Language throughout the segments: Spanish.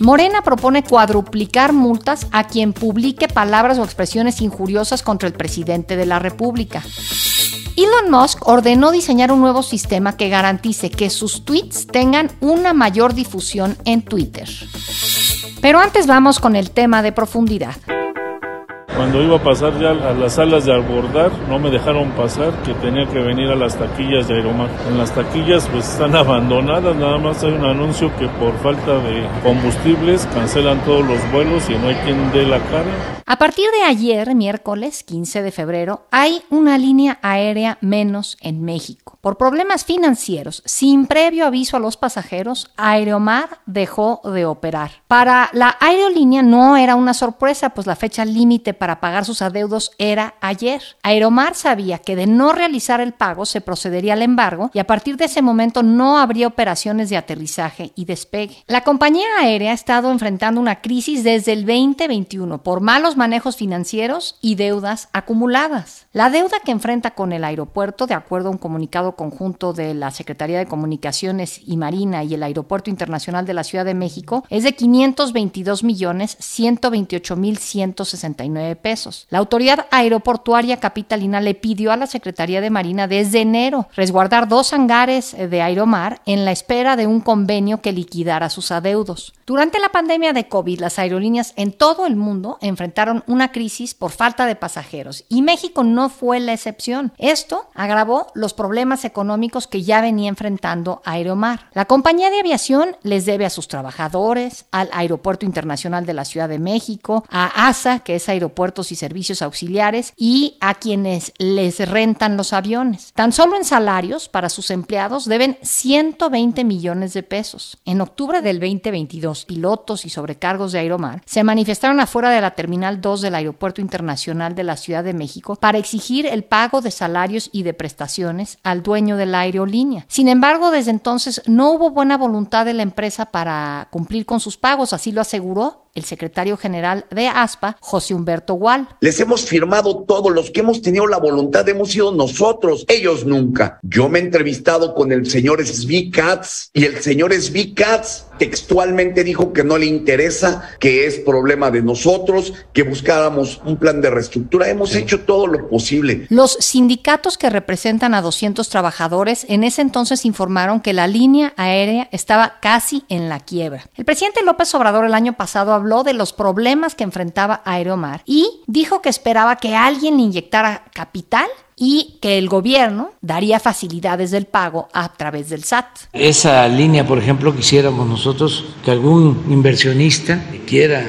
Morena propone cuadruplicar multas a quien publique palabras o expresiones injuriosas contra el presidente de la República. Elon Musk ordenó diseñar un nuevo sistema que garantice que sus tweets tengan una mayor difusión en Twitter. Pero antes vamos con el tema de profundidad. Cuando iba a pasar ya a las salas de abordar, no me dejaron pasar, que tenía que venir a las taquillas de Aeromar. En las taquillas pues están abandonadas, nada más hay un anuncio que por falta de combustibles cancelan todos los vuelos y no hay quien dé la cara. A partir de ayer, miércoles 15 de febrero, hay una línea aérea menos en México. Por problemas financieros, sin previo aviso a los pasajeros, Aeromar dejó de operar. Para la aerolínea no era una sorpresa, pues la fecha límite para pagar sus adeudos era ayer. Aeromar sabía que de no realizar el pago se procedería al embargo y a partir de ese momento no habría operaciones de aterrizaje y despegue. La compañía aérea ha estado enfrentando una crisis desde el 2021 por malos manejos financieros y deudas acumuladas. La deuda que enfrenta con el aeropuerto, de acuerdo a un comunicado conjunto de la Secretaría de Comunicaciones y Marina y el Aeropuerto Internacional de la Ciudad de México, es de 522 millones 128 mil 169 pesos. La autoridad aeroportuaria capitalina le pidió a la Secretaría de Marina desde enero resguardar dos hangares de Aeromar en la espera de un convenio que liquidara sus adeudos. Durante la pandemia de COVID, las aerolíneas en todo el mundo enfrentaron una crisis por falta de pasajeros y México no fue la excepción. Esto agravó los problemas económicos que ya venía enfrentando Aeromar. La compañía de aviación les debe a sus trabajadores, al Aeropuerto Internacional de la Ciudad de México, a ASA, que es Aeropuertos y Servicios Auxiliares, y a quienes les rentan los aviones. Tan solo en salarios para sus empleados deben 120 millones de pesos. En octubre del 2022, pilotos y sobrecargos de Aeromar se manifestaron afuera de la terminal 2 del Aeropuerto Internacional de la Ciudad de México para exigir el pago de salarios y de prestaciones al dueño de la aerolínea. Sin embargo, desde entonces no hubo buena voluntad de la empresa para cumplir con sus pagos, así lo aseguró el secretario general de ASPA, José Humberto Gual. Les hemos firmado todos los que hemos tenido la voluntad, hemos sido nosotros, ellos nunca. Yo me he entrevistado con el señor Katz y el señor Katz textualmente dijo que no le interesa, que es problema de nosotros, que buscáramos un plan de reestructura. Hemos hecho todo lo posible. Los sindicatos que representan a 200 trabajadores en ese entonces informaron que la línea aérea estaba casi en la quiebra. El presidente López Obrador el año pasado habló habló de los problemas que enfrentaba Aeromar y dijo que esperaba que alguien inyectara capital y que el gobierno daría facilidades del pago a través del SAT. Esa línea, por ejemplo, quisiéramos nosotros que algún inversionista quiera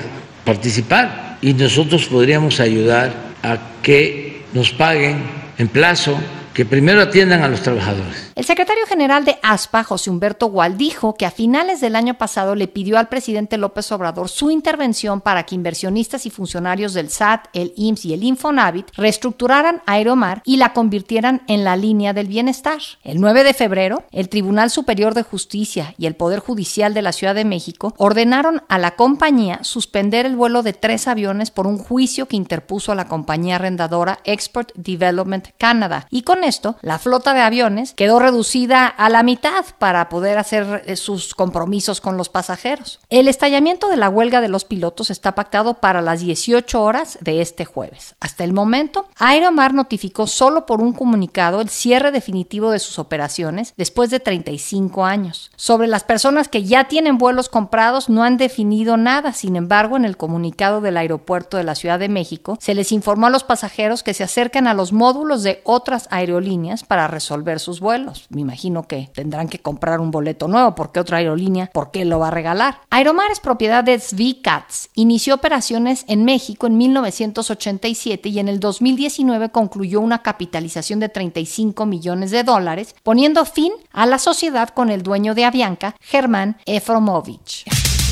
participar y nosotros podríamos ayudar a que nos paguen en plazo que primero atiendan a los trabajadores. El secretario general de ASPA, José Humberto Gual, dijo que a finales del año pasado le pidió al presidente López Obrador su intervención para que inversionistas y funcionarios del SAT, el IMSS y el Infonavit reestructuraran Aeromar y la convirtieran en la línea del bienestar. El 9 de febrero, el Tribunal Superior de Justicia y el Poder Judicial de la Ciudad de México ordenaron a la compañía suspender el vuelo de tres aviones por un juicio que interpuso a la compañía arrendadora Export Development Canada y con esto, la flota de aviones quedó reducida a la mitad para poder hacer eh, sus compromisos con los pasajeros. El estallamiento de la huelga de los pilotos está pactado para las 18 horas de este jueves. Hasta el momento, Aeromar notificó solo por un comunicado el cierre definitivo de sus operaciones después de 35 años. Sobre las personas que ya tienen vuelos comprados no han definido nada, sin embargo, en el comunicado del aeropuerto de la Ciudad de México se les informó a los pasajeros que se acercan a los módulos de otras aerolíneas aerolíneas para resolver sus vuelos. Me imagino que tendrán que comprar un boleto nuevo porque otra aerolínea, ¿por qué lo va a regalar? Aeromar es propiedad de Cats. Inició operaciones en México en 1987 y en el 2019 concluyó una capitalización de 35 millones de dólares, poniendo fin a la sociedad con el dueño de Avianca, Germán Efromovich.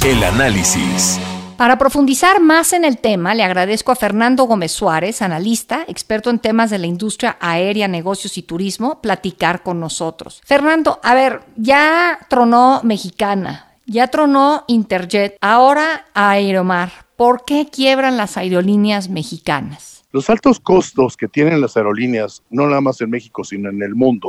El análisis. Para profundizar más en el tema, le agradezco a Fernando Gómez Suárez, analista, experto en temas de la industria aérea, negocios y turismo, platicar con nosotros. Fernando, a ver, ya tronó Mexicana, ya tronó Interjet, ahora Aeromar. ¿Por qué quiebran las aerolíneas mexicanas? Los altos costos que tienen las aerolíneas, no nada más en México, sino en el mundo,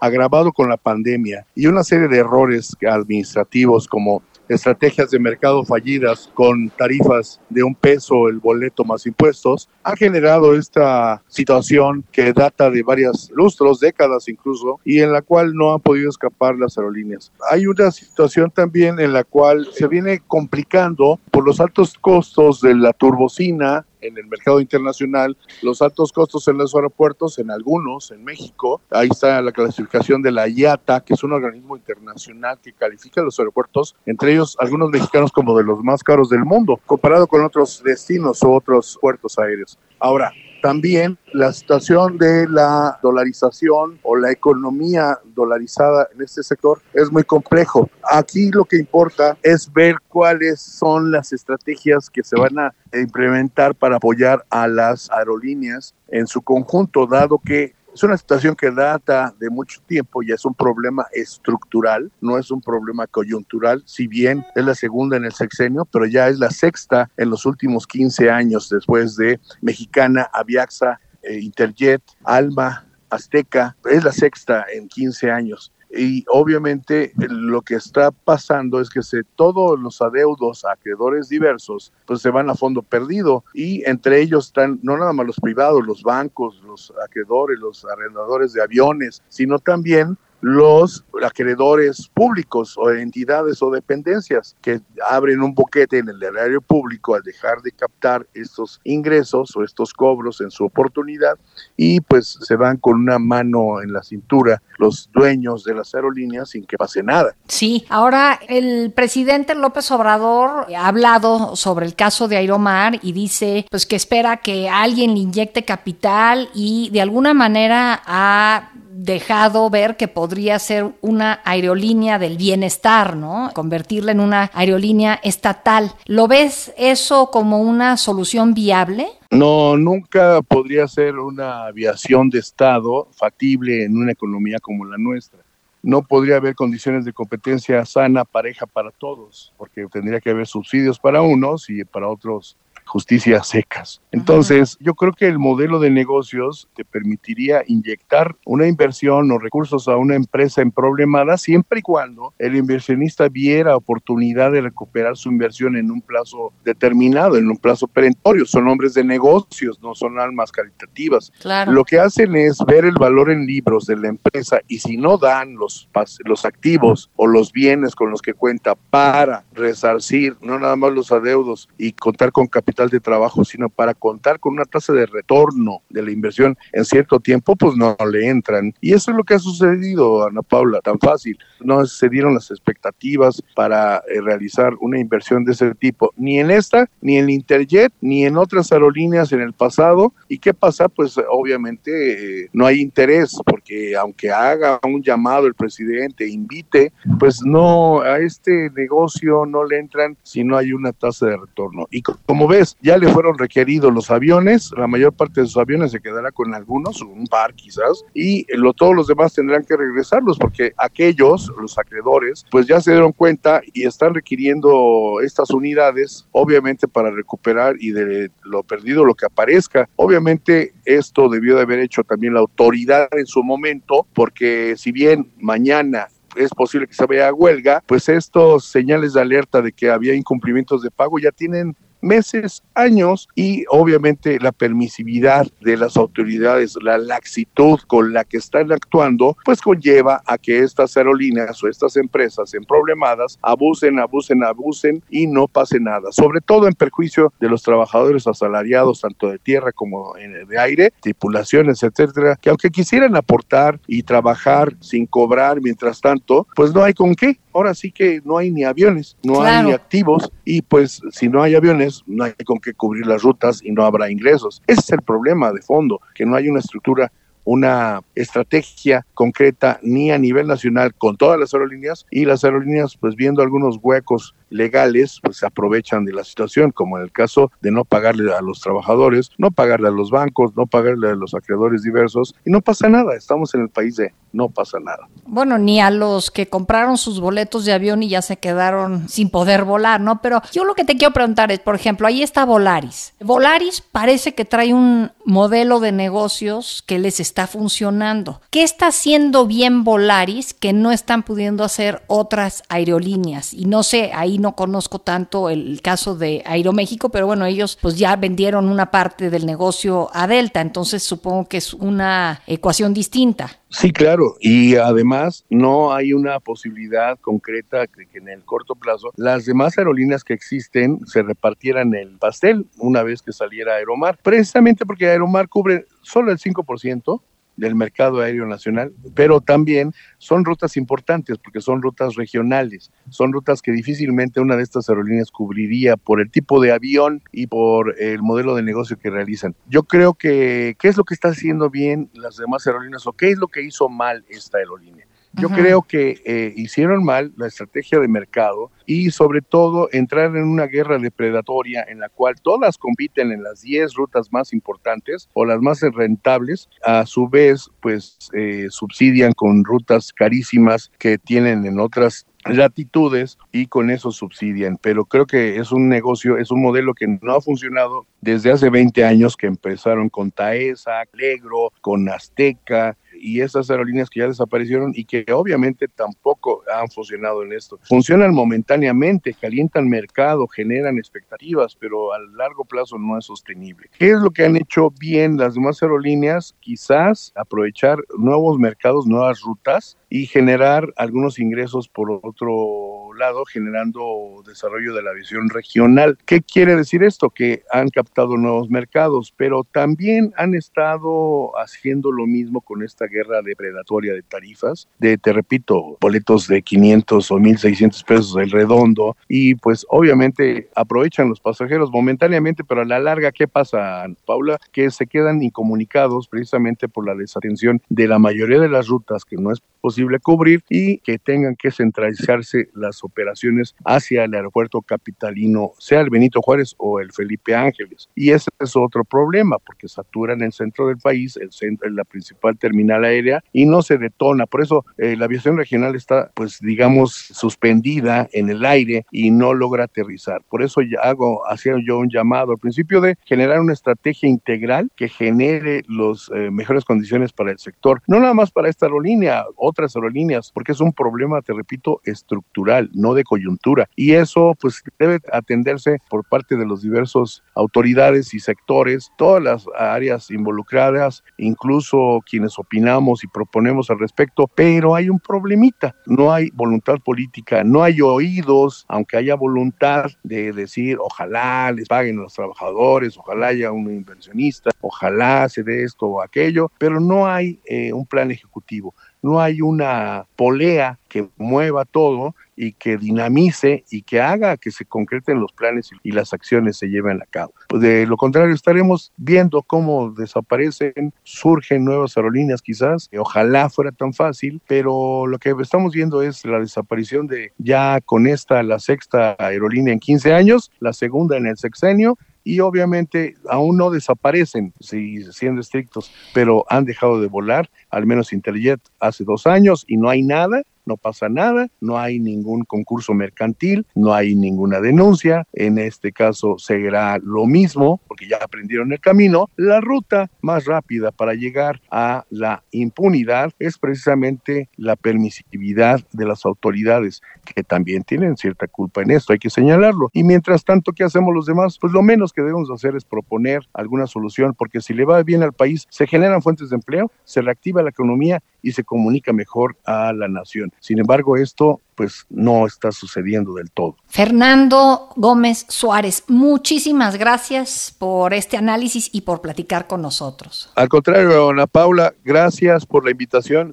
agravado con la pandemia y una serie de errores administrativos como estrategias de mercado fallidas con tarifas de un peso el boleto más impuestos, ha generado esta situación que data de varias lustros, décadas incluso, y en la cual no han podido escapar las aerolíneas. Hay una situación también en la cual se viene complicando por los altos costos de la turbocina, en el mercado internacional, los altos costos en los aeropuertos, en algunos, en México. Ahí está la clasificación de la IATA, que es un organismo internacional que califica los aeropuertos, entre ellos algunos mexicanos como de los más caros del mundo, comparado con otros destinos u otros puertos aéreos. Ahora, también la situación de la dolarización o la economía dolarizada en este sector es muy complejo. Aquí lo que importa es ver cuáles son las estrategias que se van a implementar para apoyar a las aerolíneas en su conjunto, dado que es una situación que data de mucho tiempo y es un problema estructural, no es un problema coyuntural, si bien es la segunda en el sexenio, pero ya es la sexta en los últimos 15 años después de Mexicana, Aviaxa, eh, Interjet, Alma, Azteca, es la sexta en 15 años y obviamente lo que está pasando es que se, todos los adeudos acreedores diversos pues se van a fondo perdido y entre ellos están no nada más los privados, los bancos, los acreedores, los arrendadores de aviones, sino también los acreedores públicos o entidades o dependencias que abren un boquete en el erario público al dejar de captar estos ingresos o estos cobros en su oportunidad y pues se van con una mano en la cintura los dueños de las aerolíneas sin que pase nada. Sí, ahora el presidente López Obrador ha hablado sobre el caso de Aeromar y dice pues que espera que alguien le inyecte capital y de alguna manera ha dejado ver que podría ser una aerolínea del bienestar, ¿no? Convertirla en una aerolínea estatal. ¿Lo ves eso como una solución viable? No, nunca podría ser una aviación de Estado factible en una economía como la nuestra. No podría haber condiciones de competencia sana, pareja para todos, porque tendría que haber subsidios para unos y para otros justicias secas. Entonces, yo creo que el modelo de negocios te permitiría inyectar una inversión o recursos a una empresa en problemada siempre y cuando el inversionista viera oportunidad de recuperar su inversión en un plazo determinado, en un plazo perentorio. Son hombres de negocios, no son almas caritativas. Lo que hacen es ver el valor en libros de la empresa y si no dan los, los activos o los bienes con los que cuenta para resarcir no nada más los adeudos y contar con capital de trabajo, sino para contar con una tasa de retorno de la inversión en cierto tiempo, pues no le entran. Y eso es lo que ha sucedido, Ana Paula, tan fácil. No se dieron las expectativas para eh, realizar una inversión de ese tipo, ni en esta, ni en Interjet, ni en otras aerolíneas en el pasado. ¿Y qué pasa? Pues obviamente eh, no hay interés, porque aunque haga un llamado el presidente, invite, pues no, a este negocio no le entran si no hay una tasa de retorno. Y como ves, ya le fueron requeridos los aviones, la mayor parte de sus aviones se quedará con algunos, un par quizás, y lo, todos los demás tendrán que regresarlos porque aquellos, los acreedores, pues ya se dieron cuenta y están requiriendo estas unidades, obviamente para recuperar y de lo perdido lo que aparezca. Obviamente esto debió de haber hecho también la autoridad en su momento, porque si bien mañana es posible que se vaya a huelga, pues estos señales de alerta de que había incumplimientos de pago ya tienen meses, años y obviamente la permisividad de las autoridades, la laxitud con la que están actuando, pues conlleva a que estas aerolíneas o estas empresas en problemadas abusen, abusen, abusen y no pase nada, sobre todo en perjuicio de los trabajadores asalariados tanto de tierra como de aire, tripulaciones, etcétera, que aunque quisieran aportar y trabajar sin cobrar mientras tanto, pues no hay con qué. Ahora sí que no hay ni aviones, no hay ni activos y pues si no hay aviones no hay con qué cubrir las rutas y no habrá ingresos. Ese es el problema de fondo, que no hay una estructura una estrategia concreta ni a nivel nacional con todas las aerolíneas y las aerolíneas pues viendo algunos huecos legales pues se aprovechan de la situación, como en el caso de no pagarle a los trabajadores, no pagarle a los bancos, no pagarle a los acreedores diversos y no pasa nada, estamos en el país de no pasa nada. Bueno, ni a los que compraron sus boletos de avión y ya se quedaron sin poder volar, ¿no? Pero yo lo que te quiero preguntar es, por ejemplo, ahí está Volaris. Volaris parece que trae un modelo de negocios que les está funcionando. ¿Qué está haciendo bien Volaris que no están pudiendo hacer otras aerolíneas? Y no sé, ahí no conozco tanto el caso de Aeroméxico, pero bueno, ellos pues ya vendieron una parte del negocio a Delta, entonces supongo que es una ecuación distinta. Sí, claro, y además no hay una posibilidad concreta de que en el corto plazo las demás aerolíneas que existen se repartieran el pastel una vez que saliera Aeromar, precisamente porque Aeromar cubre solo el 5% del mercado aéreo nacional, pero también son rutas importantes porque son rutas regionales, son rutas que difícilmente una de estas aerolíneas cubriría por el tipo de avión y por el modelo de negocio que realizan. Yo creo que, ¿qué es lo que está haciendo bien las demás aerolíneas o qué es lo que hizo mal esta aerolínea? Yo creo que eh, hicieron mal la estrategia de mercado y sobre todo entrar en una guerra depredatoria en la cual todas compiten en las 10 rutas más importantes o las más rentables, a su vez pues eh, subsidian con rutas carísimas que tienen en otras latitudes y con eso subsidian. Pero creo que es un negocio, es un modelo que no ha funcionado desde hace 20 años que empezaron con Taesa, Alegro, con Azteca, y esas aerolíneas que ya desaparecieron y que obviamente tampoco han funcionado en esto. Funcionan momentáneamente, calientan mercado, generan expectativas, pero a largo plazo no es sostenible. ¿Qué es lo que han hecho bien las demás aerolíneas? Quizás aprovechar nuevos mercados, nuevas rutas y generar algunos ingresos por otro lado, generando desarrollo de la visión regional. ¿Qué quiere decir esto? Que han captado nuevos mercados, pero también han estado haciendo lo mismo con esta guerra depredatoria de tarifas, de, te repito, boletos de 500 o 1.600 pesos el redondo, y pues obviamente aprovechan los pasajeros momentáneamente, pero a la larga, ¿qué pasa, Paula? Que se quedan incomunicados precisamente por la desatención de la mayoría de las rutas que no es posible cubrir y que tengan que centralizarse las operaciones hacia el aeropuerto capitalino, sea el Benito Juárez o el Felipe Ángeles. Y ese es otro problema, porque saturan el centro del país, el centro, la principal terminal aérea, y no se detona. Por eso eh, la aviación regional está, pues, digamos, suspendida en el aire y no logra aterrizar. Por eso ya hago, hacía yo un llamado al principio de generar una estrategia integral que genere las eh, mejores condiciones para el sector, no nada más para esta aerolínea, otras aerolíneas, porque es un problema, te repito, estructural, no de coyuntura. Y eso, pues, debe atenderse por parte de los diversos autoridades y sectores, todas las áreas involucradas, incluso quienes opinamos y proponemos al respecto, pero hay un problemita, no hay voluntad política, no hay oídos, aunque haya voluntad de decir, ojalá les paguen los trabajadores, ojalá haya un inversionista, ojalá se dé esto o aquello, pero no hay eh, un plan ejecutivo no hay una polea que mueva todo y que dinamice y que haga que se concreten los planes y las acciones se lleven a cabo. De lo contrario, estaremos viendo cómo desaparecen, surgen nuevas aerolíneas quizás, ojalá fuera tan fácil, pero lo que estamos viendo es la desaparición de ya con esta la sexta aerolínea en 15 años, la segunda en el sexenio y obviamente aún no desaparecen, si, siendo estrictos, pero han dejado de volar, al menos Interjet hace dos años y no hay nada no pasa nada, no hay ningún concurso mercantil, no hay ninguna denuncia, en este caso seguirá lo mismo, porque ya aprendieron el camino, la ruta más rápida para llegar a la impunidad es precisamente la permisividad de las autoridades, que también tienen cierta culpa en esto, hay que señalarlo. Y mientras tanto, ¿qué hacemos los demás? Pues lo menos que debemos hacer es proponer alguna solución, porque si le va bien al país, se generan fuentes de empleo, se reactiva la economía y se comunica mejor a la nación. Sin embargo, esto pues no está sucediendo del todo. Fernando Gómez Suárez, muchísimas gracias por este análisis y por platicar con nosotros. Al contrario, Ana Paula, gracias por la invitación.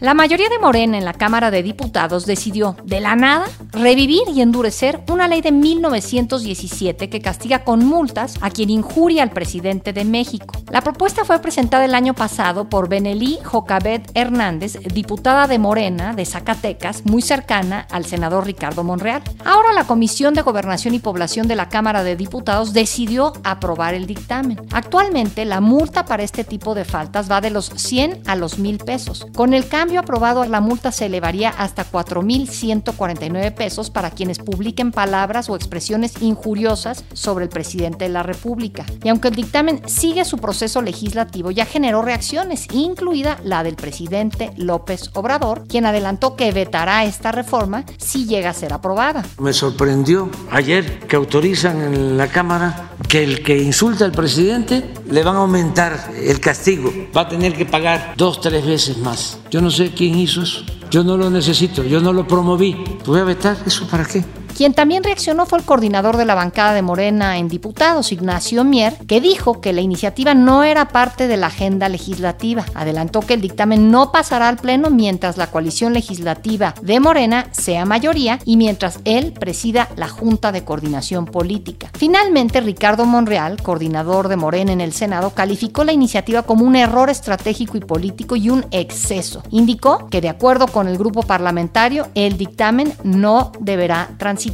La mayoría de Morena en la Cámara de Diputados decidió, de la nada, revivir y endurecer una ley de 1917 que castiga con multas a quien injuria al presidente de México. La propuesta fue presentada el año pasado por Benelí Jocabet Hernández, diputada de Morena de Zacatecas, muy cercana al senador Ricardo Monreal. Ahora la Comisión de Gobernación y Población de la Cámara de Diputados decidió aprobar el dictamen. Actualmente la multa para este tipo de faltas va de los 100 a los 1000 pesos. Con el cambio aprobado, la multa se elevaría hasta 4.149 pesos para quienes publiquen palabras o expresiones injuriosas sobre el presidente de la República. Y aunque el dictamen sigue su proceso legislativo, ya generó reacciones, incluida la del presidente López Obrador, quien adelantó que vetará esta reforma si llega a ser aprobada. Me sorprendió ayer que autorizan en la Cámara que el que insulta al presidente le van a aumentar el castigo, va a tener que pagar dos, tres veces más. Yo no sé quién hizo eso. Yo no lo necesito, yo no lo promoví. ¿Voy a vetar eso para qué? Quien también reaccionó fue el coordinador de la bancada de Morena en diputados, Ignacio Mier, que dijo que la iniciativa no era parte de la agenda legislativa. Adelantó que el dictamen no pasará al Pleno mientras la coalición legislativa de Morena sea mayoría y mientras él presida la Junta de Coordinación Política. Finalmente, Ricardo Monreal, coordinador de Morena en el Senado, calificó la iniciativa como un error estratégico y político y un exceso. Indicó que de acuerdo con el grupo parlamentario, el dictamen no deberá transitar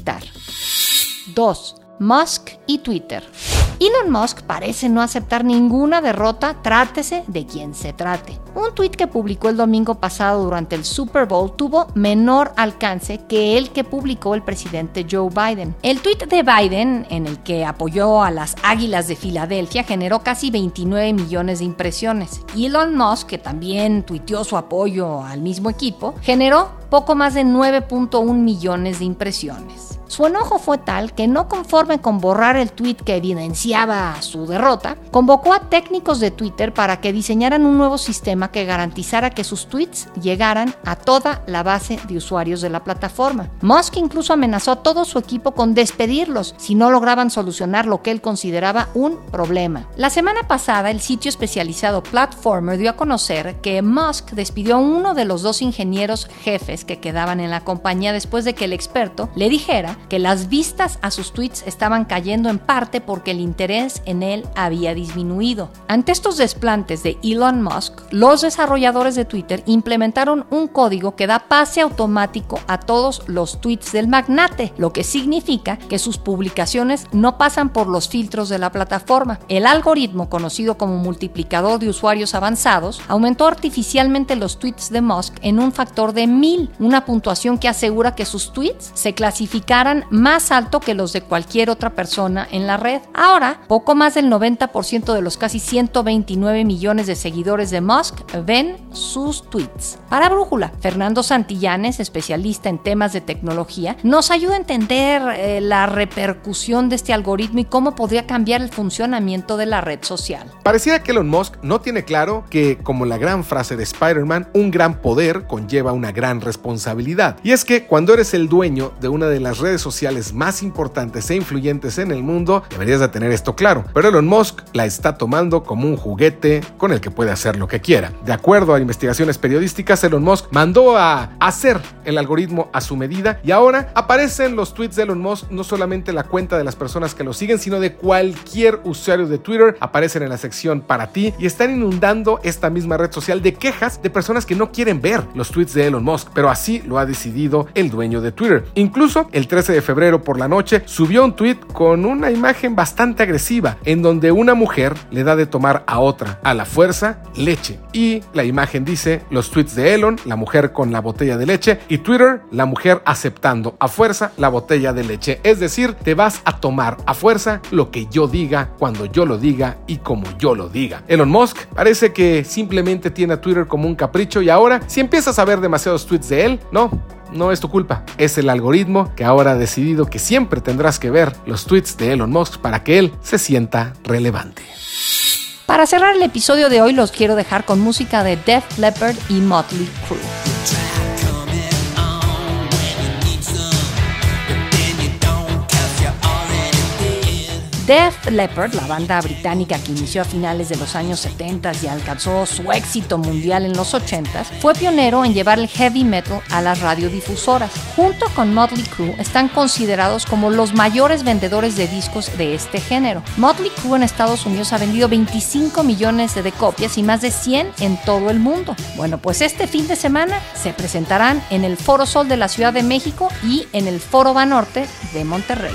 2. Musk y Twitter. Elon Musk parece no aceptar ninguna derrota, trátese de quien se trate. Un tuit que publicó el domingo pasado durante el Super Bowl tuvo menor alcance que el que publicó el presidente Joe Biden. El tuit de Biden, en el que apoyó a las Águilas de Filadelfia, generó casi 29 millones de impresiones. Elon Musk, que también tuiteó su apoyo al mismo equipo, generó poco más de 9.1 millones de impresiones. Su enojo fue tal que no conforme con borrar el tweet que evidenciaba su derrota, convocó a técnicos de Twitter para que diseñaran un nuevo sistema que garantizara que sus tweets llegaran a toda la base de usuarios de la plataforma. Musk incluso amenazó a todo su equipo con despedirlos si no lograban solucionar lo que él consideraba un problema. La semana pasada, el sitio especializado Platformer dio a conocer que Musk despidió a uno de los dos ingenieros jefes que quedaban en la compañía después de que el experto le dijera que las vistas a sus tweets estaban cayendo en parte porque el interés en él había disminuido. Ante estos desplantes de Elon Musk, los desarrolladores de Twitter implementaron un código que da pase automático a todos los tweets del magnate, lo que significa que sus publicaciones no pasan por los filtros de la plataforma. El algoritmo conocido como multiplicador de usuarios avanzados aumentó artificialmente los tweets de Musk en un factor de mil, una puntuación que asegura que sus tweets se clasificaran más alto que los de cualquier otra persona en la red. Ahora, poco más del 90% de los casi 129 millones de seguidores de Musk ven sus tweets. Para Brújula, Fernando Santillanes, especialista en temas de tecnología, nos ayuda a entender eh, la repercusión de este algoritmo y cómo podría cambiar el funcionamiento de la red social. Pareciera que Elon Musk no tiene claro que, como la gran frase de Spider-Man, un gran poder conlleva una gran responsabilidad. Y es que cuando eres el dueño de una de las redes sociales más importantes e influyentes en el mundo, deberías de tener esto claro. Pero Elon Musk la está tomando como un juguete con el que puede hacer lo que quiera. De acuerdo a investigaciones periodísticas, Elon Musk mandó a hacer el algoritmo a su medida y ahora aparecen los tweets de Elon Musk, no solamente la cuenta de las personas que lo siguen, sino de cualquier usuario de Twitter, aparecen en la sección para ti y están inundando esta misma red social de quejas de personas que no quieren ver los tweets de Elon Musk, así lo ha decidido el dueño de Twitter. Incluso el 13 de febrero por la noche, subió un tweet con una imagen bastante agresiva, en donde una mujer le da de tomar a otra, a la fuerza, leche. Y la imagen dice los tweets de Elon, la mujer con la botella de leche, y Twitter, la mujer aceptando a fuerza la botella de leche. Es decir, te vas a tomar a fuerza lo que yo diga, cuando yo lo diga y como yo lo diga. Elon Musk parece que simplemente tiene a Twitter como un capricho y ahora, si empiezas a ver demasiados tweets de él, no, no es tu culpa, es el algoritmo que ahora ha decidido que siempre tendrás que ver los tweets de Elon Musk para que él se sienta relevante. Para cerrar el episodio de hoy los quiero dejar con música de Def Leppard y Motley Crue. Def Leppard, la banda británica que inició a finales de los años 70 y alcanzó su éxito mundial en los 80, fue pionero en llevar el heavy metal a las radiodifusoras. Junto con Motley Crue están considerados como los mayores vendedores de discos de este género. Motley Crue en Estados Unidos ha vendido 25 millones de copias y más de 100 en todo el mundo. Bueno, pues este fin de semana se presentarán en el Foro Sol de la Ciudad de México y en el Foro Banorte de Monterrey.